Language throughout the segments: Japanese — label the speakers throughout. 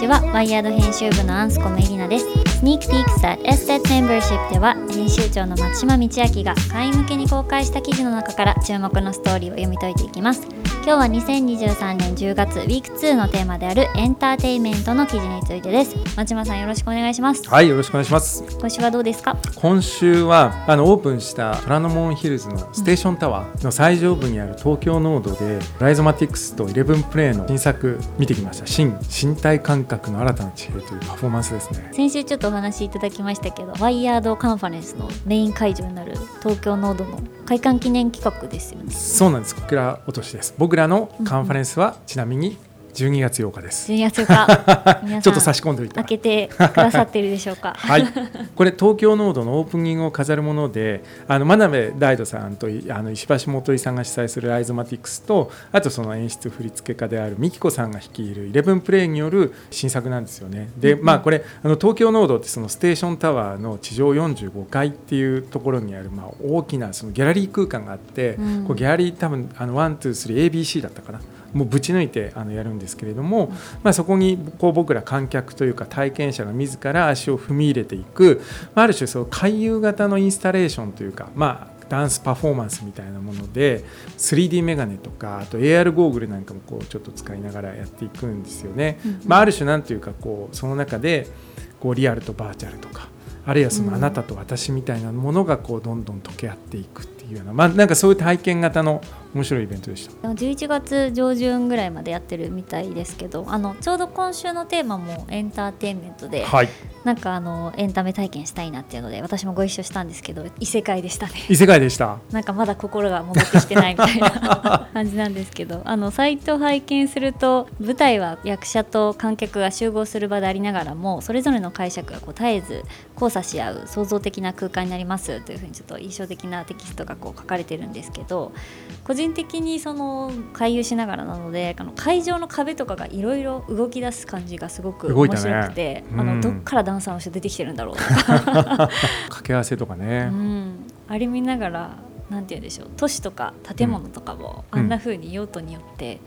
Speaker 1: ちはワイヤード編集部のアンスコメリナです。Sneak Peeks at Estet Membership では編集長の松島道明が会員向けに公開した記事の中から注目のストーリーを読み解いていきます。今日は2023年10月ウィーク2のテーマであるエンターテインメントの記事についてです。松島さんよろしくお願いします。
Speaker 2: はいよろしくお願いします。
Speaker 1: 今週はどうですか？
Speaker 2: 今週はあのオープンした虎ノ門ヒルズのステーションタワーの最上部にある東京ノードで、ライゾマティクスと11プレイの新作見てきました。新身体感覚の新たな地平というパフォーマンスですね。
Speaker 1: 先週ちょっとお話しいただきましたけどワイヤードカンファレンスのメイン会場になる東京ノードの開館記念企画ですよね。
Speaker 2: そうなんです。小倉落としです。僕らのカンファレンスはちなみに12月8日です。
Speaker 1: 12月8日
Speaker 2: ちょっと差し込んでおいた
Speaker 1: 開けてくださってるでしょうか？
Speaker 2: はい、これ東京ノードのオープニングを飾るものであの真鍋大度さんといあの石橋素さんが主催するライゾマティクスとあとその演出振付家である MIKIKO さんが率いる ELEVENPLAY による新作なんですよね。でまあこれあの東京ノードってそのステーションタワーの地上45階っていうところにある、まあ、大きなそのギャラリー空間があって、
Speaker 1: うん
Speaker 2: こうギャラリー多分あのワンツースリー ABC だったかな。もうぶち抜いてあのやるんですけれども、まあ、そこにこう僕ら観客というか体験者が自ら足を踏み入れていく、まあ、ある種そう回遊型のインスタレーションというか、まあ、ダンスパフォーマンスみたいなもので 3D メガネとかあと AR ゴーグルなんかもこうちょっと使いながらやっていくんですよね。まあ、ある種なんていうかこうその中でこうリアルとバーチャルとかあるいはそのあなたと私みたいなものがこうどんどん溶け合っていくっていうような、まあ、なんかそういう体験型の面白いイベントでした。
Speaker 1: 11月上旬ぐらいまでやってるみたいですけどあのちょうど今週のテーマもエンターテインメントで、
Speaker 2: はい
Speaker 1: なんかあのエンタメ体験したいなっていうので私もご一緒したんですけど異世界でしたね
Speaker 2: 異世界でした。
Speaker 1: なんかまだ心が戻ってきてないみたいな 感じなんですけどあのサイトを拝見すると舞台は役者と観客が集合する場でありながらもそれぞれの解釈がこう絶えず交差し合う創造的な空間になりますというふうにちょっと印象的なテキストがこう書かれてるんですけど個人的にその回遊しながらなのであの会場の壁とかがいろいろ動き出す感じがすごく面白くて、あ
Speaker 2: うん。
Speaker 1: のどっからダンサーの人出てきてるんだろうとか。
Speaker 2: 掛け合わせとかね、
Speaker 1: うん、あれ見ながらなんて言うんでしょう。都市とか建物とかも
Speaker 2: うん。
Speaker 1: あんな風に用途によって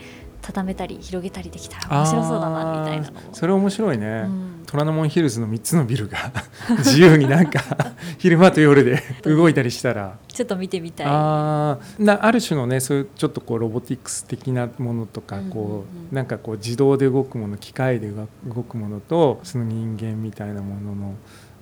Speaker 1: 畳めたり広げたりできたら面白そうだなみたいな
Speaker 2: それ面白いね、
Speaker 1: うん。
Speaker 2: 虎ノ門ヒルズの3つのビルが 自由になんか 昼間と夜で 動いたりしたら。
Speaker 1: ちょっと見てみたい。
Speaker 2: あーなある種のねそういうちょっとこうロボティクス的なものとか
Speaker 1: うんうんうん。
Speaker 2: こうなんかこう自動で動くもの機械で動くものとその人間みたいなものの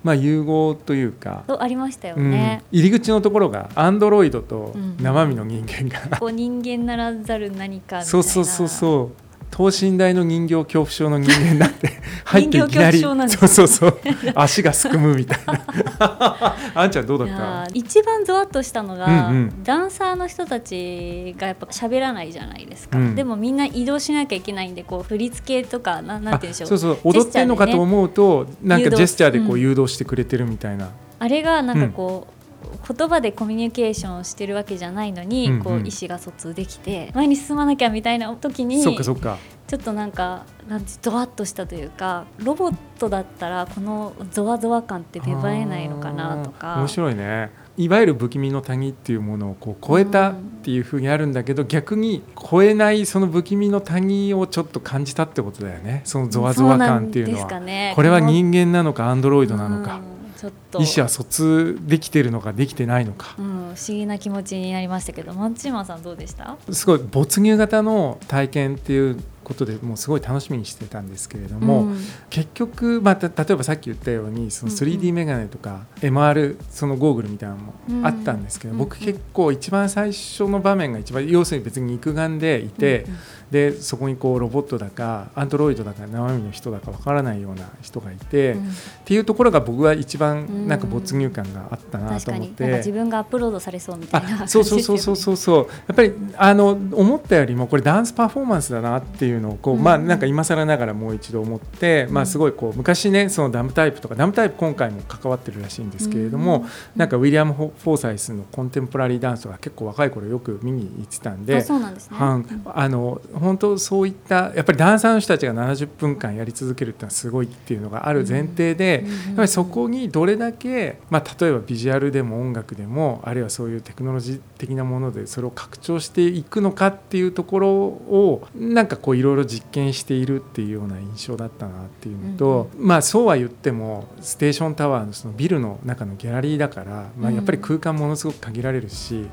Speaker 2: まあ融合というか、
Speaker 1: とありましたよ
Speaker 2: うん
Speaker 1: ね。
Speaker 2: 入り口のところがアンドロイドと
Speaker 1: うん
Speaker 2: 生身の人間が、
Speaker 1: こう人間ならざる何かみたいな。
Speaker 2: そうそうそうそう等身大の人形恐怖症の人間になって 入っていきなり
Speaker 1: 人形恐怖症なんだ
Speaker 2: そうそうそう足がすくむみたいな。あんちゃんどうだ
Speaker 1: い
Speaker 2: っ
Speaker 1: や
Speaker 2: た
Speaker 1: ー一番ゾワッとしたのが、
Speaker 2: うんうん。
Speaker 1: ダンサーの人たちがやっぱ喋らないじゃないですか、
Speaker 2: うん。
Speaker 1: でもみんな移動しなきゃいけないんでこう振り付けとかななんて言うんでしょう
Speaker 2: あそうそう踊ってんのかと
Speaker 1: う
Speaker 2: 思うとなんかジェスチャーでこ
Speaker 1: う
Speaker 2: うん。誘導してくれてるみたいな、
Speaker 1: あれがなんかこう、言葉でコミュニケーションをしてるわけじゃないのに、
Speaker 2: うんうん。
Speaker 1: こう意思が疎通できて前に進まなきゃみたいな時に
Speaker 2: そっかそっか。
Speaker 1: ちょっとなんかなんてゾワッとしたというかロボットだったらこのゾワゾワ感って芽生えないのかなとか。
Speaker 2: 面白いね。いわゆる不気味の谷っていうものをこう超えたっていうふうにあるんだけど、逆に超えないその不気味の谷をちょっと感じたってことだよね。そのゾワゾワ感っていうのは。
Speaker 1: ね。
Speaker 2: これは人間なのかアンドロイドなのか、
Speaker 1: うんちょっと。
Speaker 2: 意思は疎通できてるのかできてないのか。
Speaker 1: うん、不思議な気持ちになりましたけど。松島さんどうでした？
Speaker 2: すごい没入型の体験っていうことでもうすごい楽しみにしてたんですけれども、
Speaker 1: うん。
Speaker 2: 結局、まあ、た例えばさっき言ったようにその
Speaker 1: うんうん
Speaker 2: 3D メガネとか MR そのゴーグルみたいなのもあったんですけど、
Speaker 1: うん。
Speaker 2: 僕結構一番最初の場面が一番要するに別に肉眼でいて、
Speaker 1: うんうん
Speaker 2: でそこにこうロボットだかアンドロイドだか生身の人だかわからないような人がいて、
Speaker 1: うん。
Speaker 2: っていうところが僕は一番なんか
Speaker 1: うん
Speaker 2: 没入感があったなと思って。
Speaker 1: 自分がアップロードされそうみたいな
Speaker 2: あそうそうそうそうそうそうやっぱりあの思ったよりもこれダンスパフォーマンスだなっていうのをこう、
Speaker 1: うん。
Speaker 2: まあなんか今更ながらもう一度思って、まあすごいこう昔ねそのダムタイプとかダムタイプ今回も関わってるらしいんですけれども、
Speaker 1: うん。
Speaker 2: なんかウィリアム・フォーサイスのコンテンポラリーダンスとか結構若い頃よく見に行ってたんで
Speaker 1: あそうなんですね、
Speaker 2: あの本当そういったやっぱりダンサーの人たちが70分間やり続けるっていうのはすごいっていうのがある前提で、
Speaker 1: うん。
Speaker 2: やっぱりそこにどれだけ、まあ、例えばビジュアルでも音楽でもあるいはそういうテクノロジー的なものでそれを拡張していくのかっていうところをなんかこういいろいろ実験しているっていうような印象だったなっていうのと、まあそうは言ってもステーションタワーのそのビルの中のギャラリーだから、まあ、やっぱり空間ものすごく限られるし、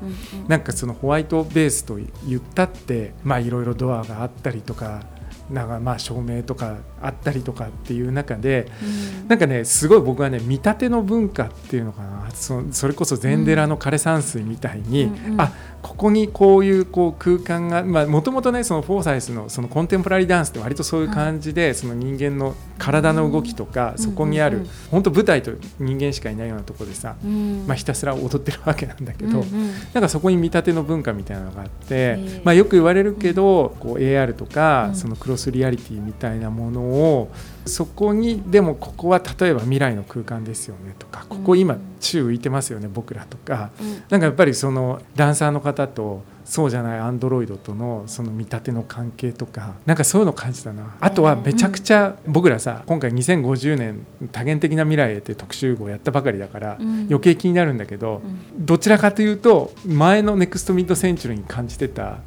Speaker 2: うなんかそのホワイトベースと言ったってまあいろいろドアがあったりとかなんかまあ照明とかあったりとかっていう中で、うん、なんかねすごい僕はね見立ての文化っていうのかなそそれこそ禅寺の枯山水みたいに、うんうん、あここにこういうこう空間がもともとねそのフォーサイスのそのコンテンポラリーダンスって割とそういう感じで、はい、その人間の体の動きとか、そこにある、本当舞台と人間しかいないようなところでさ、まあ、ひたすら踊ってるわけなんだけど、なんかそこに見立ての文化みたいなのがあって、まあ、よく言われるけどこう AR とか、そのクロスリアリティみたいなものをそこにでもここは例えば未来の空間ですよねとかここ今宙浮いてますよね僕らとか、なんかやっぱりそのダンサーの方とそうじゃないアンドロイドとのその見立ての関係とかなんかそういうの感じたな。あとはめちゃくちゃ僕らさ今回2050年多元的な未来へって特集号やったばかりだから余計気になるんだけどどちらかというと前のネクストミッドセンチュリーに感じてた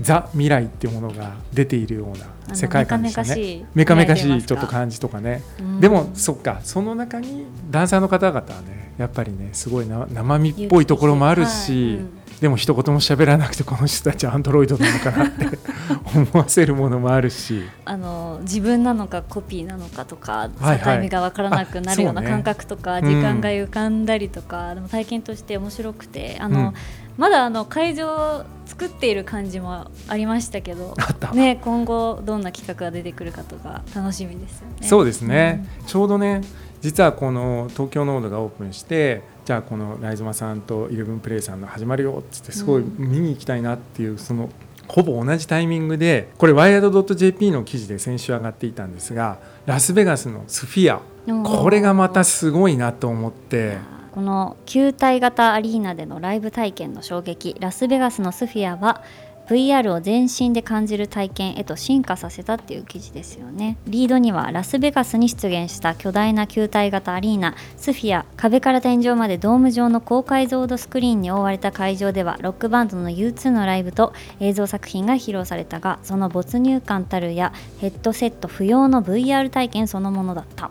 Speaker 2: ザ未来っていうものが出ているような世界観でしたね。メカメカしいちょっと感じとかね。でもそっか。その中にダンサーの方々はねやっぱりねすごい生身っぽいところもあるし、でも一言も喋らなくてこの人たちアンドロイドなのかなって 思わせるものもあるし。
Speaker 1: あの自分なのかコピーなのかとか境目が分からなくなるような感覚とか、時間が浮かんだりとか、でも体験として面白くてあの、まだあの会場作っている感じもありましたけど、ね、今後どんな企画が出てくるかとか楽しみですよね。
Speaker 2: そうですね、うん、ちょうどね実はこの東京ノードがオープンしてじゃあこのライズマさんとイレブンプレイさんの始まるよっつってすごい見に行きたいなっていうそのほぼ同じタイミングでこれワイヤード .jp の記事で先週上がっていたんですがラスベガスのスフィアこれがまたすごいなと思って。
Speaker 1: この球体型アリーナでのライブ体験の衝撃ラスベガスのスフィアは VR を全身で感じる体験へと進化させたっていう記事ですよね。リードにはラスベガスに出現した巨大な球体型アリーナスフィア壁から天井までドーム状の高解像度スクリーンに覆われた会場ではロックバンドの U2 のライブと映像作品が披露されたがその没入感たるやヘッドセット不要の VR 体験そのものだった。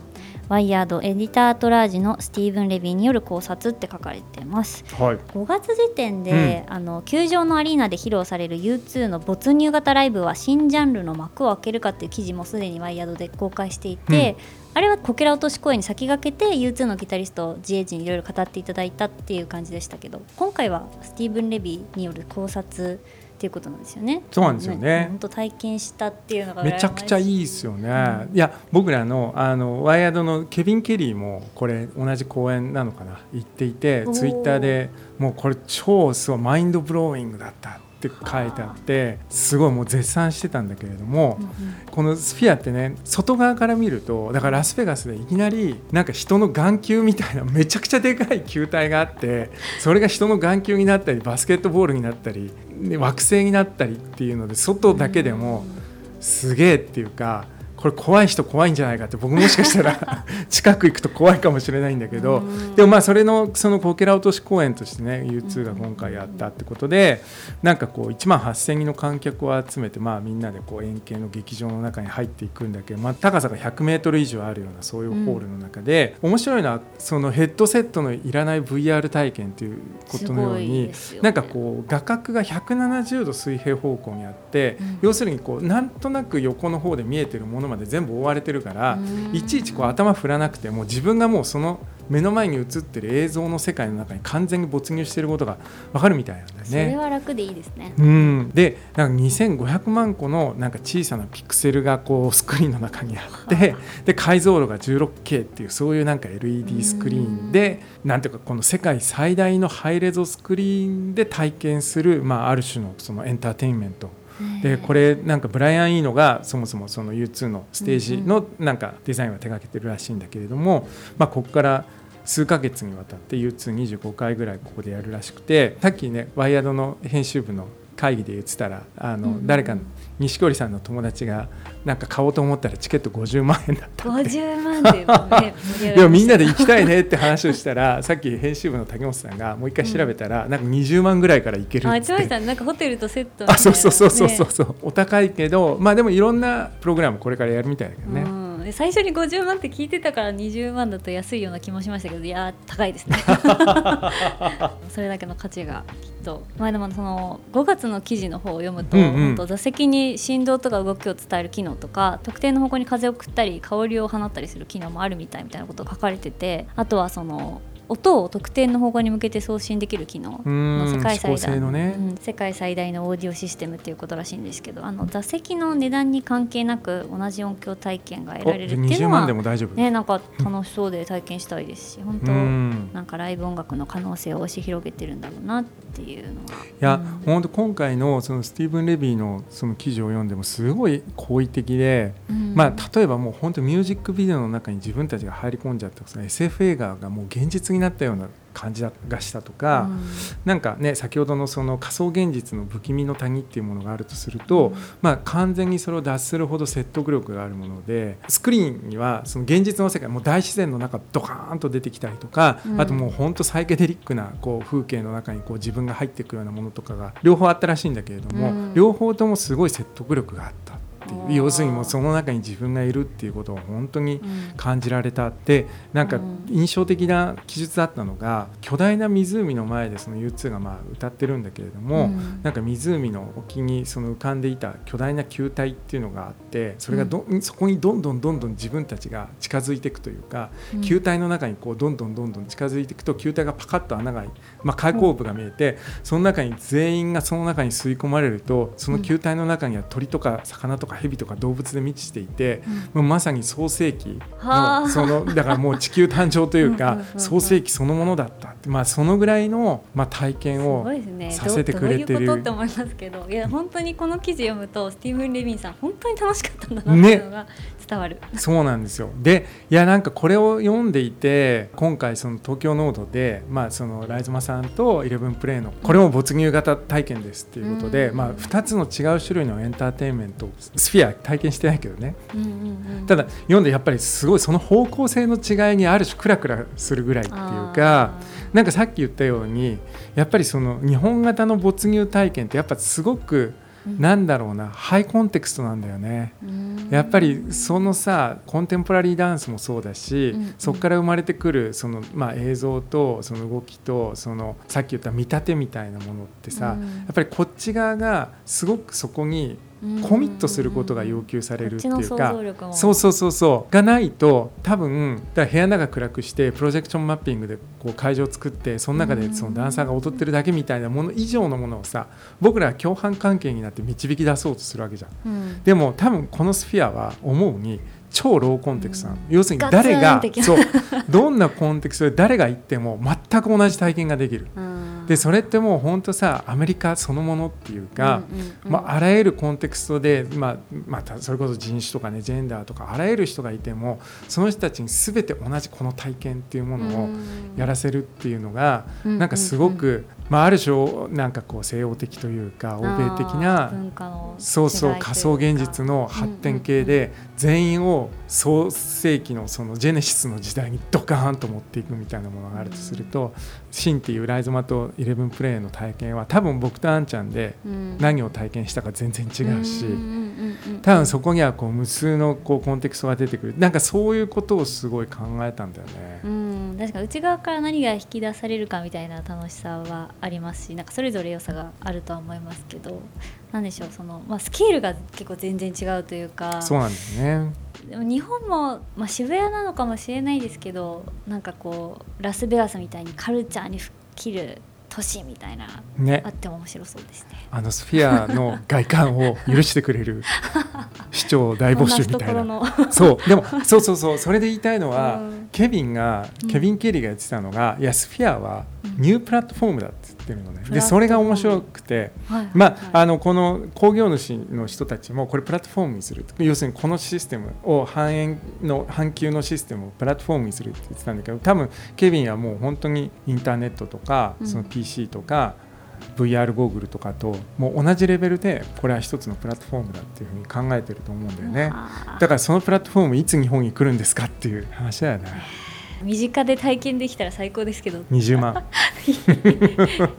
Speaker 1: ワイヤードエディタートラージのスティーブン・レビーによる考察って書かれてます、はい、5月時点で、うん、あの球場のアリーナで披露される U2 の没入型ライブは新ジャンルの幕を開けるかっていう記事もすでにワイヤードで公開していて、うん、あれはこけら落とし公演に先駆けて U2 のギタリスト GH にいろいろ語っていただいたっていう感じでしたけど今回はスティーブン・レビーによる考察っていうことなんですよね。
Speaker 2: そうなんですよね。
Speaker 1: 本当体験したっていうのが
Speaker 2: めちゃくちゃいいですよね。うん、いや僕らのあのワイヤードのケビンケリーもこれ同じ公演なのかな？言っていてツイッターでもうこれ超すごいマインドブローイングだったって書いてあってすごいもう絶賛してたんだけれども、このスフィアってね外側から見るとだからラスベガスでいきなりなんか人の眼球みたいなめちゃくちゃでかい球体があってそれが人の眼球になったりバスケットボールになったり惑星になったりっていうので外だけでもすげえっていうか。これ怖い人怖いんじゃないかって僕もしかしたら 近く行くと怖いかもしれないんだけどでもまあそれのそのこけら落とし公演としてね U2 が今回やったってことでなんかこう1万8000人の観客を集めてまあみんなでこう円形の劇場の中に入っていくんだけどまあ高さが100メートル以上あるようなそういうホールの中で面白いのはそのヘッドセットのいらない VR 体験ということのようになんかこう画角が170度水平方向にあって要するにこうなんとなく横の方で見えてるものまで全部覆われてるからいちいちこう頭振らなくても自分がもうその目の前に映ってる映像の世界の中に完全に没入していることが分かるみたいなんだよね。そ
Speaker 1: れは楽でいいですね。
Speaker 2: うん、でなんか2500万個のなんか小さなピクセルがこうスクリーンの中にあって で解像度が 16K っていうそういうなんか LED スクリーンでなんていうかこの世界最大のハイレゾスクリーンで体験する、まあ、ある種のそのエンターテインメントでこれなんかブライアン・イーノがそもそもその U2 のステージのなんかデザインは手がけてるらしいんだけれども、まあ、ここから数ヶ月にわたって U225 回ぐらいここでやるらしくてさっきねワイヤードの編集部の会議で言ってたらあの、
Speaker 1: うんうん。うん
Speaker 2: 誰か錦織さんの友達がなんか買おうと思ったらチケット50万円だったって。
Speaker 1: 50万っていうのね
Speaker 2: でもみんなで行きたいねって話をしたら さっき編集部の竹本さんがもう一回調べたら、なんか20万ぐらいから行ける
Speaker 1: あ
Speaker 2: って。
Speaker 1: 千葉さんなんかホテルとセット
Speaker 2: あそうそうそうそうそう
Speaker 1: ね
Speaker 2: そう、お高いけどまあでもいろんなプログラムこれからやるみたいだけどね、
Speaker 1: うん、で最初に50万って聞いてたから20万だと安いような気もしましたけどいやー高いですね。それだけの価値がきっと。まあでもその5月の記事の方を読むと、
Speaker 2: うんうん。
Speaker 1: 本当座席に振動とか動きを伝える機能とか特定の方向に風を送ったり香りを放ったりする機能もあるみたいみたいなことが書かれててあとはその音を特定の方向に向けて送信できる機能
Speaker 2: う
Speaker 1: の世界最大
Speaker 2: ね、
Speaker 1: うん世界最大のオーディオシステムっていうことらしいんですけどあの座席の値段に関係なく同じ音響体験が得られるっていう
Speaker 2: 20
Speaker 1: のは
Speaker 2: 万でも大丈夫、
Speaker 1: ねなんか楽しそうで体験したいですし本当
Speaker 2: うん
Speaker 1: なんかライブ音楽の可能性を押し広げてるんだろうなっていうのは。
Speaker 2: いや、
Speaker 1: うん。
Speaker 2: 本当今回のそのスティーブン・レビーのその記事を読んでもすごい好意的で、
Speaker 1: うん。
Speaker 2: まあ、例えばもう本当ミュージックビデオの中に自分たちが入り込んじゃった SF 映画がもう現実になったような感じがしたとか、
Speaker 1: うん。
Speaker 2: なんかね先ほどのその仮想現実の不気味の谷っていうものがあるとすると、
Speaker 1: うん。
Speaker 2: まあ、完全にそれを脱するほど説得力があるものでスクリーンにはその現実の世界もう大自然の中ドカーンと出てきたりとか、
Speaker 1: うん。
Speaker 2: あともう本当サイケデリックなこう風景の中にこう自分が入っていくようなものとかが両方あったらしいんだけれども、
Speaker 1: うん。
Speaker 2: 両方ともすごい説得力があった要するにもうその中に自分がいるっていうことを本当に
Speaker 1: うん。
Speaker 2: 感じられた。ってなんか
Speaker 1: うん。
Speaker 2: 印象的な記述だったのが巨大な湖の前でその U2 がまあ歌ってるんだけれども、
Speaker 1: うん。
Speaker 2: なんか湖の沖にその浮かんでいた巨大な球体っていうのがあってそれがど、そこにどんどんどんどん自分たちが近づいていくというか、
Speaker 1: うん。
Speaker 2: 球体の中にこうどんどんどんどん近づいていくと球体がパカッと穴が開いまあ、開口部が見えて、その中に全員がその中に吸い込まれるとその球体の中には鳥とか魚とか蛇とか動物で満ちていて、もうまさに創世紀
Speaker 1: はあ。
Speaker 2: のそのだからもう 地球誕生というか創世紀そのものだった。って、まあ、そのぐらいの、まあ、体験
Speaker 1: す
Speaker 2: をさせてくれてる。
Speaker 1: どどういうことって思いますけどいや本当にこの記事読むとスティーブン・レビンさん本当に楽しかったんだなっていうのが伝わる、
Speaker 2: そうなんですよ。でいやなんかこれを読んでいて今回その東京ノードで、まあ、そのライズマさんとイレブンプレイのこれも没入型体験ですっていうことで、
Speaker 1: うん
Speaker 2: まあ、2つの違う種類のエンターテインメントスフィア体験してないけどね。
Speaker 1: うんうんうん。
Speaker 2: ただ読んでやっぱりすごいその方向性の違いにある種クラクラするぐらいっていうかなんかさっき言ったようにやっぱりその日本型の没入体験ってやっぱすごく
Speaker 1: うん
Speaker 2: なんだろうなハイコンテクストなんだよね。
Speaker 1: うん。
Speaker 2: やっぱりそのさコンテンポラリーダンスもそうだし、そこから生まれてくるその、まあ、映像とその動きとそのさっき言った見立てみたいなものってさ、
Speaker 1: うん。
Speaker 2: やっぱりこっち側がすごくそこにコミットすることが要求されるっていうかそうそうそうそう。がないと多分だ部屋の中暗くしてプロジェクションマッピングでこう会場を作ってその中でそのダンサーが踊ってるだけみたいなもの以上のものをさ僕らは共犯関係になって導き出そうとするわけじゃん。
Speaker 1: うん。
Speaker 2: でも多分このスフィアは思うに超ローコンテクストなの、要するに誰がそうどんなコンテクストで誰が行っても全く同じ体験ができる。
Speaker 1: うん。
Speaker 2: でそれってもう本当さアメリカそのものっていうか、
Speaker 1: うんうんうん。
Speaker 2: まあ、あらゆるコンテクストで、まあまたそれこそ人種とかねジェンダーとかあらゆる人がいてもその人たちに全て同じこの体験っていうものをやらせるっていうのが、
Speaker 1: うん
Speaker 2: なんかすごく、まあ、ある種なんかこう西洋的というか欧米的なそうそう仮想現実の発展系で全員を創世紀のそのジェネシスの時代にドカーンと持っていくみたいなものがあるとするとシンっていうライゾマとイレブンプレイの体験は多分僕とアンちゃんで
Speaker 1: うん。
Speaker 2: 何を体験したか全然違うし多分そこにはこう無数のこうコンテクストが出てくる。なんかそういうことをすごい考えたんだよね。
Speaker 1: うん、確かに内側から何が引き出されるかみたいな楽しさはありますしなんかそれぞれ良さがあるとは思いますけどなんでしょうその、まあ、スケールが結構全然違うというか。
Speaker 2: そうなんですね
Speaker 1: でも日本も、まあ、渋谷なのかもしれないですけどなんかこうラスベガスみたいにカルチャーに吹っ切る都市みたいな
Speaker 2: ね
Speaker 1: あっても面白そうですね。
Speaker 2: あのスフィアの外観を許してくれる 市長大募集みたいな。そう。でもそうそうそう。それで言いたいのは、
Speaker 1: うん。
Speaker 2: ケビンがケビン・ケリーが言ってたのが、いやスフィアはニュープラットフォームだって言ってるのね、で
Speaker 1: プラットフォーム。
Speaker 2: それが面白くて、
Speaker 1: はい
Speaker 2: まあ
Speaker 1: はい。
Speaker 2: あのこの工業主の人たちもこれプラットフォームにする要するにこのシステムを半円の半球のシステムをプラットフォームにするって言ってたんだけど多分ケビンはもう本当にインターネットとか
Speaker 1: うん。
Speaker 2: その PC とか、VR ゴーグルとかともう同じレベルでこれは一つのプラットフォームだっていうふうに考えてると思うんだよね。だからそのプラットフォームいつ日本に来るんですかっていう話だよね
Speaker 1: 身近で体験できたら最高ですけど。
Speaker 2: 20万。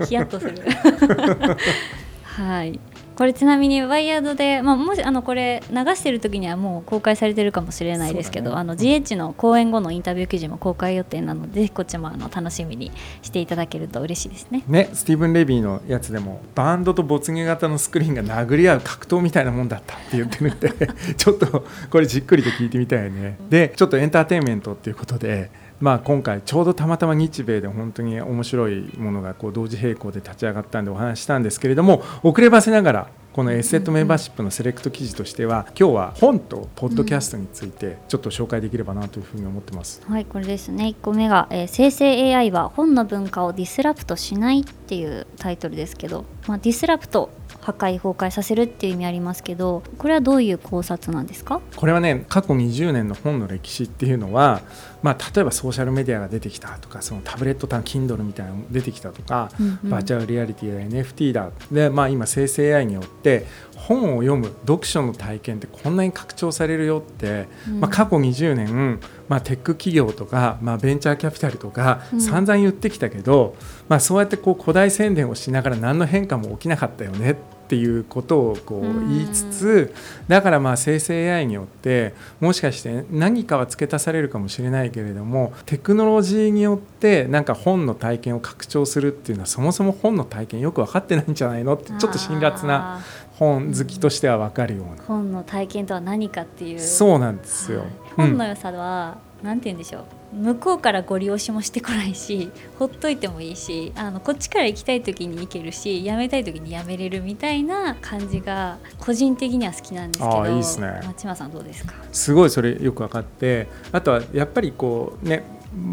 Speaker 1: ヒヤッとする。はいこれちなみにワイヤードで、まあ、もしあのこれ流してる時にはもう公開されてるかもしれないですけど、ね、あの GH の公演後のインタビュー記事も公開予定なのでこっちもあの楽しみにしていただけると嬉しいですね。
Speaker 2: ねスティーブン・レビーのやつでもバンドと没入型のスクリーンが殴り合う格闘みたいなもんだったって言ってるんで ちょっとこれじっくりと聞いてみたいよね。でちょっとエンターテインメントっていうことでまあ、今回ちょうどたまたま日米で本当に面白いものがこう同時並行で立ち上がったんでお話したんですけれども遅ればせながらこのエッセットメンバーシップのセレクト記事としては今日は本とポッドキャストについてちょっと紹介できればなというふうに思ってます。
Speaker 1: はいこれですね1個目が、えー、生成 AI は本の文化を disrupt しないっていうタイトルですけど、まあ、 disrupt 破壊崩壊させるっていう意味ありますけどこれはどういう考察なんですか？
Speaker 2: これはね過去20年の本の歴史っていうのは、まあ、例えばソーシャルメディアが出てきたとかそのタブレット端 Kindle みたいなの出てきたとか、うんうん、バーチャルリアリティや NFT だ。で、まあ、今生成 AI によって本を読む読書の体験ってこんなに拡張されるよって、うん、まあ、過去20年、まあ、テック企業とか、まあ、ベンチャーキャピタルとか散々言ってきたけど、うん、まあ、そうやってこう古代宣伝をしながら何の変化も起きなかったよねっていうことをこう言いつつだからまあ生成 AI によってもしかして何かは付け足されるかもしれないけれどもテクノロジーによってなんか本の体験を拡張するっていうのはそもそも本の体験よく分かってないんじゃないの？ってちょっと辛辣な本好きとしては分かるような、
Speaker 1: 本の体験とは何かっていう。
Speaker 2: そうなんですよ、はい、
Speaker 1: 本の良さは、うん、なんて言うんでしょう。向こうからご利用しもしてこないし ほっといてもいいしあのこっちから行きたい時に行けるし辞めたい時に辞めれるみたいな感じが個人的には好きなんですけど。
Speaker 2: いいですね。
Speaker 1: 松島さんどうですか？
Speaker 2: すごいそれよく分かってあとはやっぱりこうね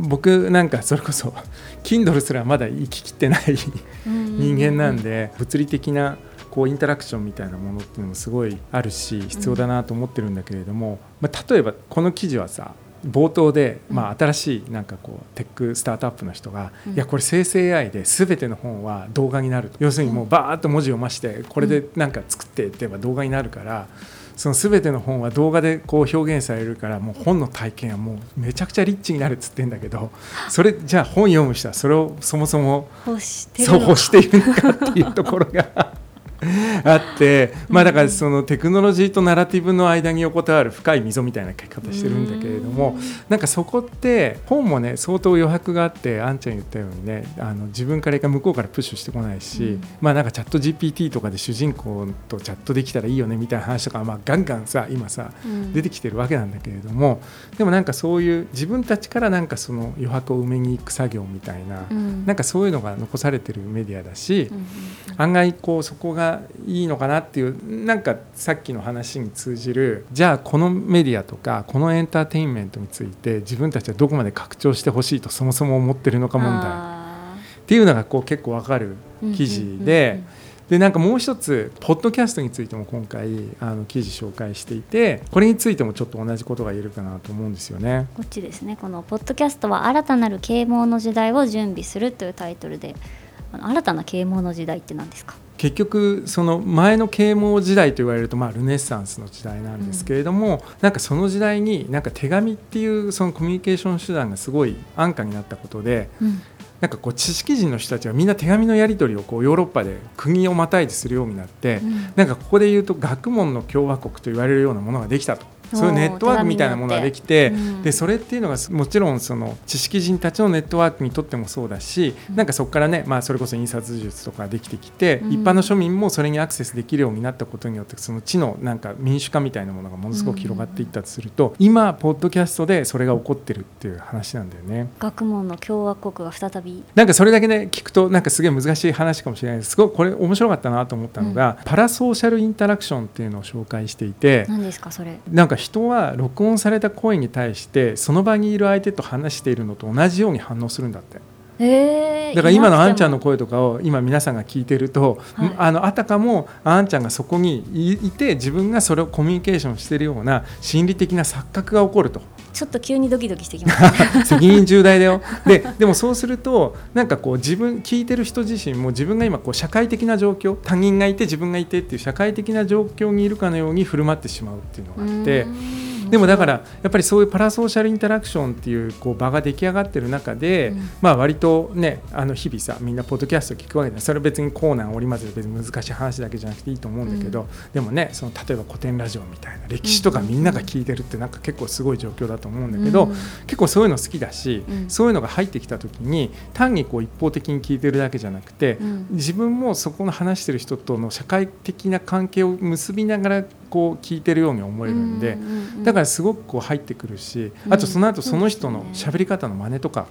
Speaker 2: 僕なんかそれこそ Kindle すらまだ行ききってない人間なんで物理的なこうインタラクションみたいなものっていうのもすごいあるし必要だなと思ってるんだけれども、まあ、例えばこの記事はさ冒頭で、まあ、新しいなんかこうテックスタートアップの人が、いやこれ生成 AI で全ての本は動画になる。要するにもうバーッと文字を増してこれでなんか作っていけば動画になるから。その全ての本は動画でこう表現されるからもう本の体験はもうめちゃくちゃリッチになるっつってんだけどそれじゃあ本読む人はそれをそもそも
Speaker 1: 欲して
Speaker 2: いるのかっていうところが あってまあだからそのテクノロジーとナラティブの間に横たわる深い溝みたいな書き方してるんだけれどもなんかそこって本もね相当余白があってあんちゃん言ったようにねあの自分からか向こうからプッシュしてこないしまあなんかチャット GPT とかで主人公とチャットできたらいいよねみたいな話とかまあガンガンさ今さ出てきてるわけなんだけれどもでもなんかそういう自分たちからなんかその余白を埋めに行く作業みたいななんかそういうのが残されてるメディアだし案外こうそこがいいのかなっていうなんかさっきの話に通じるじゃあこのメディアとかこのエンターテインメントについて自分たちはどこまで拡張してほしいとそもそも思ってるのか問題。っていうのがこう結構わかる記事で。でなんかもう一つポッドキャストについても今回あの記事紹介していてこれについてもちょっと同じことが言えるかなと思うんですよね。
Speaker 1: こっちですね。このポッドキャストは新たなる啓蒙の時代を準備するというタイトルで新たな啓蒙の時代って何ですか？
Speaker 2: 結局その前の啓蒙時代と言われるとまあルネッサンスの時代なんですけれども、うん、なんかその時代になんか手紙っていうそのコミュニケーション手段がすごい安価になったことで、うん、なんかこう知識人の人たちはみんな手紙のやり取りをこうヨーロッパで国をまたいでするようになって、うん、なんかここで言うと学問の共和国と言われるようなものができたと。そういうネットワークみたいなものができて、うん、でそれっていうのがもちろんその知識人たちのネットワークにとってもそうだし、うん、なんかそこからね、まあ、それこそ印刷術とかできてきて、うん、一般の庶民もそれにアクセスできるようになったことによってその知のなんか民主化みたいなものがものすごく広がっていったとすると、今ポッドキャストでそれが起こってるっていう話なんだよね。
Speaker 1: 学問の共和国が再び。
Speaker 2: なんかそれだけね聞くとなんかすげえ難しい話かもしれないです。すごいこれ面白かったなと思ったのが、パラソーシャルインタラクションっていうのを紹介していて
Speaker 1: 何ですかそれ。
Speaker 2: なんか人は録音された声に対してその場にいる相手と話しているのと同じように反応するんだって。
Speaker 1: え
Speaker 2: ー、だから今のあんちゃんの声とかを今皆さんが聞いてると、はい、あのあたかもあんちゃんがそこにいて自分がそれをコミュニケーションしているような心理的な錯覚が起こると。
Speaker 1: ちょっと急にドキドキしてきました、ね、
Speaker 2: 責任重大だよででもそうするとなんかこう自分聞いてる人自身も自分が今こう社会的な状況他人がいて自分がいてっていう社会的な状況にいるかのように振る舞ってしまうっていうのがあって。でもだからやっぱりそういうパラソーシャルインタラクションっていうこう場が出来上がってる中で、
Speaker 1: うん。
Speaker 2: まあ割とねあの日々さみんなポッドキャスト聞くわけでそれは別にコーナー織り交ぜて別に難しい話だけじゃなくていいと思うんだけど、
Speaker 1: うん。
Speaker 2: でもねその例えば古典ラジオみたいな歴史とかみんなが聞いてるってなんか結構すごい状況だと思うんだけど、
Speaker 1: うん。
Speaker 2: 結構そういうの好きだし、
Speaker 1: うん。
Speaker 2: そういうのが入ってきた時に単にこう一方的に聞いてるだけじゃなくて、
Speaker 1: うん。
Speaker 2: 自分もそこの話してる人との社会的な関係を結びながらこう聞いてるように思えるんで。だからすごくこう入ってくるし、
Speaker 1: うん。
Speaker 2: あとその後その人の喋り方の真似とか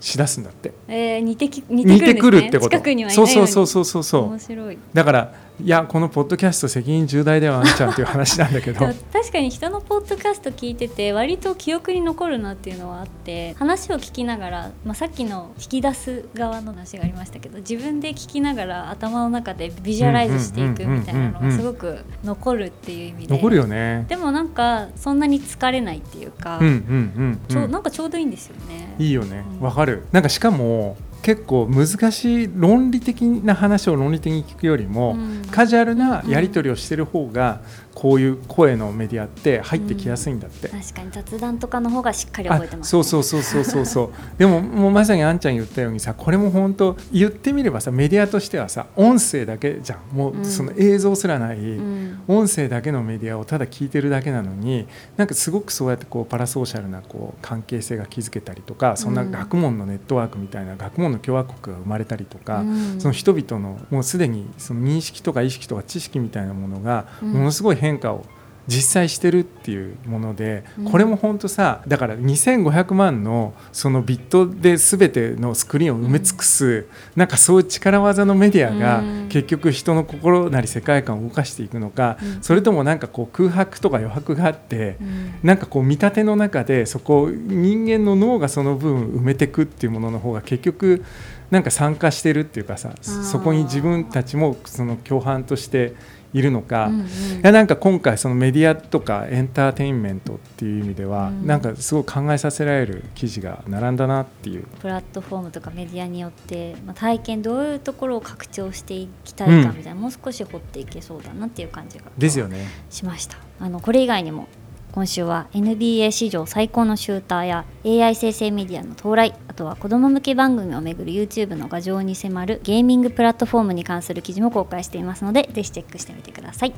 Speaker 2: しだすんだって、
Speaker 1: えー、似てき似
Speaker 2: 似て
Speaker 1: てくるね。
Speaker 2: くるってこと。そうそうそうそうそう。
Speaker 1: 面白い。
Speaker 2: だからいやこのポッドキャスト責任重大だよあんちゃんっていう話なんだけど。
Speaker 1: 確かに人のポッドキャスト聞いてて割と記憶に残るなっていうのはあって話を聞きながら、まあ、さっきの引き出す側の話がありましたけど自分で聞きながら頭の中でビジュアライズしていくみたいなのがすごく残るっていう意味で。
Speaker 2: 残るよね。
Speaker 1: でもなんかそんなに疲れないっていうか、
Speaker 2: うんうんうん
Speaker 1: ちょ
Speaker 2: うん
Speaker 1: なんかちょうどいいんですよね。
Speaker 2: いいよね。
Speaker 1: うん。
Speaker 2: わかる。なんかしかも結構難しい論理的な話を論理的に聞くよりも、
Speaker 1: うん。
Speaker 2: カジュアルなやり取りをしてる方がこういう声のメディアって入ってきやすいんだって、
Speaker 1: 確かに雑談とかの方がしっかり
Speaker 2: あ
Speaker 1: 覚えてます、
Speaker 2: そうそうそうそうそうそう。でももうまさにあんちゃん言ったようにさこれも本当言ってみればさメディアとしてはさ音声だけじゃん。も
Speaker 1: うん。
Speaker 2: うその映像すらない、
Speaker 1: うん。
Speaker 2: 音声だけのメディアをただ聞いてるだけなのになんかすごくそうやってこうパラソーシャルなこう関係性が築けたりとかそんな
Speaker 1: うん
Speaker 2: 学問のネットワークみたいな学問の共和国が生まれたりとか、
Speaker 1: うん。
Speaker 2: その人々のもうすでにその認識とか意識とか知識みたいなものが
Speaker 1: うん。
Speaker 2: ものすごい変化を実際してるっていうもので、
Speaker 1: うん。
Speaker 2: これも本当さだから2500万のそのビットで全てのスクリーンを埋め尽くす、なんかそういう力技のメディアが
Speaker 1: うん。
Speaker 2: 結局人の心なり世界観を動かしていくのか、
Speaker 1: うん。
Speaker 2: それともなんかこう空白とか余白があって、
Speaker 1: うん。
Speaker 2: なんかこう見立ての中でそこを人間の脳がその分埋めていくっていうものの方が結局なんか参加してるっていうかさ
Speaker 1: ー
Speaker 2: そこに自分たちもその共犯としているのか、い
Speaker 1: うんうん
Speaker 2: やなんか今回そのメディアとかエンターテインメントっていう意味では、
Speaker 1: うん
Speaker 2: なんかすごい考えさせられる記事が並んだなっていう。
Speaker 1: プラットフォームとかメディアによって、まあ、体験どういうところを拡張していきたいか
Speaker 2: うん
Speaker 1: みたいな、もう少し掘っていけそうだなっていう感じが
Speaker 2: ですよね。
Speaker 1: しましたあのこれ以外にも今週は NBA 史上最高のシューターや AI 生成メディアの到来あとは子ども向け番組をめぐる YouTube の画像に迫るゲーミングプラットフォームに関する記事も公開していますのでぜひチェックしてみてください。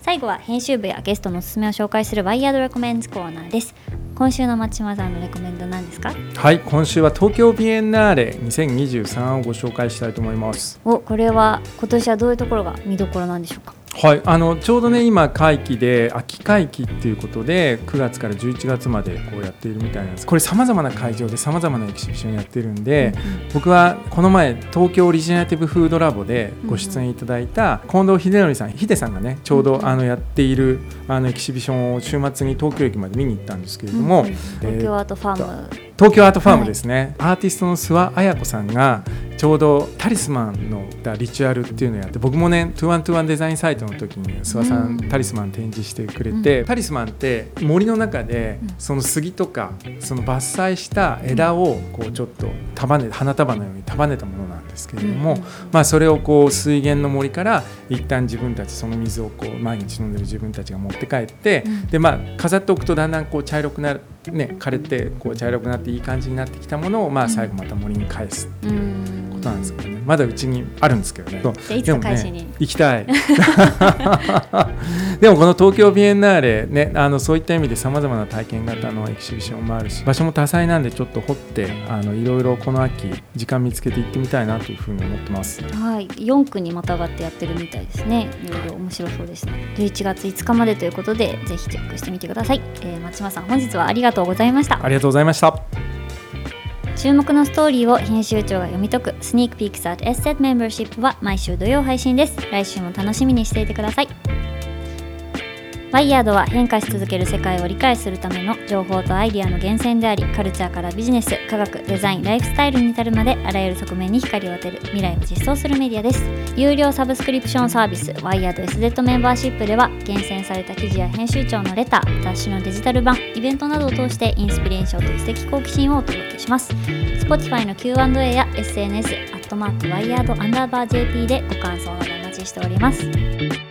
Speaker 1: 最後は編集部やゲストのおすすめを紹介するワイヤードレコメンズコーナーです。今週の松島さんのレコメンド何ですか？
Speaker 2: はい今週は東京ビエンナーレ2023をご紹介したいと思います。
Speaker 1: おこれは今年はどういうところが見どころなんでしょうか？
Speaker 2: はい、あのちょうどね今会期で秋会期っていうことで9月から11月までこうやっているみたいなんです。これさまざまな会場でさまざまなエキシビションやってるんで、僕はこの前東京オリジナリティブフードラボでご出演いただいた近藤秀則さんヒデさんがねちょうどあのやっているあのエキシビションを週末に東京駅まで見に行ったんですけれども、
Speaker 1: うんうん。東京アートファーム
Speaker 2: 東京アートファームですね、アーティストの諏訪彩子さんがちょうどタリスマンのリチュアルっていうのをやって僕もねトゥワントゥワンデザインサイトの時に諏訪さん、
Speaker 1: うん
Speaker 2: タリスマン展示してくれて、タリスマンって森の中で
Speaker 1: うん。
Speaker 2: その杉とかその伐採した枝をこうちょっと束ね花束のように束ねたものなんですけれども、
Speaker 1: うんうん。
Speaker 2: まあ、それをこう水源の森から一旦自分たちその水をこう毎日飲んでる自分たちが持って帰って、
Speaker 1: うん。
Speaker 2: でまあ飾っておくとだんだんこう茶色くなる、ね、枯れてこう茶色くなっていい感じになってきたものをまあ最後また森に返す
Speaker 1: うん
Speaker 2: ことなんですけどねまだうちにあるんですけどね。でもね、行きたい でもこの東京ビエンナーレ、ね、あのそういった意味でさまざまな体験型のエキシビションもあるし場所も多彩なんでちょっと掘ってあのいろいろこの秋時間見つけて行ってみたいなというふうに思ってます。
Speaker 1: はい、4区にまたがってやってるみたいですね。いろいろ面白そうですね。11月5日までということで、ぜひチェックしてみてください。えー松島さん、本日はありがとうございました。
Speaker 2: ありがとうございました。
Speaker 1: 注目のストーリーを編集長が読み解くスニークピークサー S セットメンバーシップは毎週土曜配信です。来週も楽しみにしていてください。ワイヤードは変化し続ける世界を理解するための情報とアイディアの源泉でありカルチャーからビジネス科学デザインライフスタイルに至るまであらゆる側面に光を当てる未来を実装するメディアです。有料サブスクリプションサービスワイヤード SZ メンバーシップでは厳選された記事や編集長のレター雑誌のデジタル版イベントなどを通してインスピレーションと知的好奇心をお届けします。Spotify の Q&A や SNS アットマークワイヤードアンダーバー JP でご感想などお待ちしております。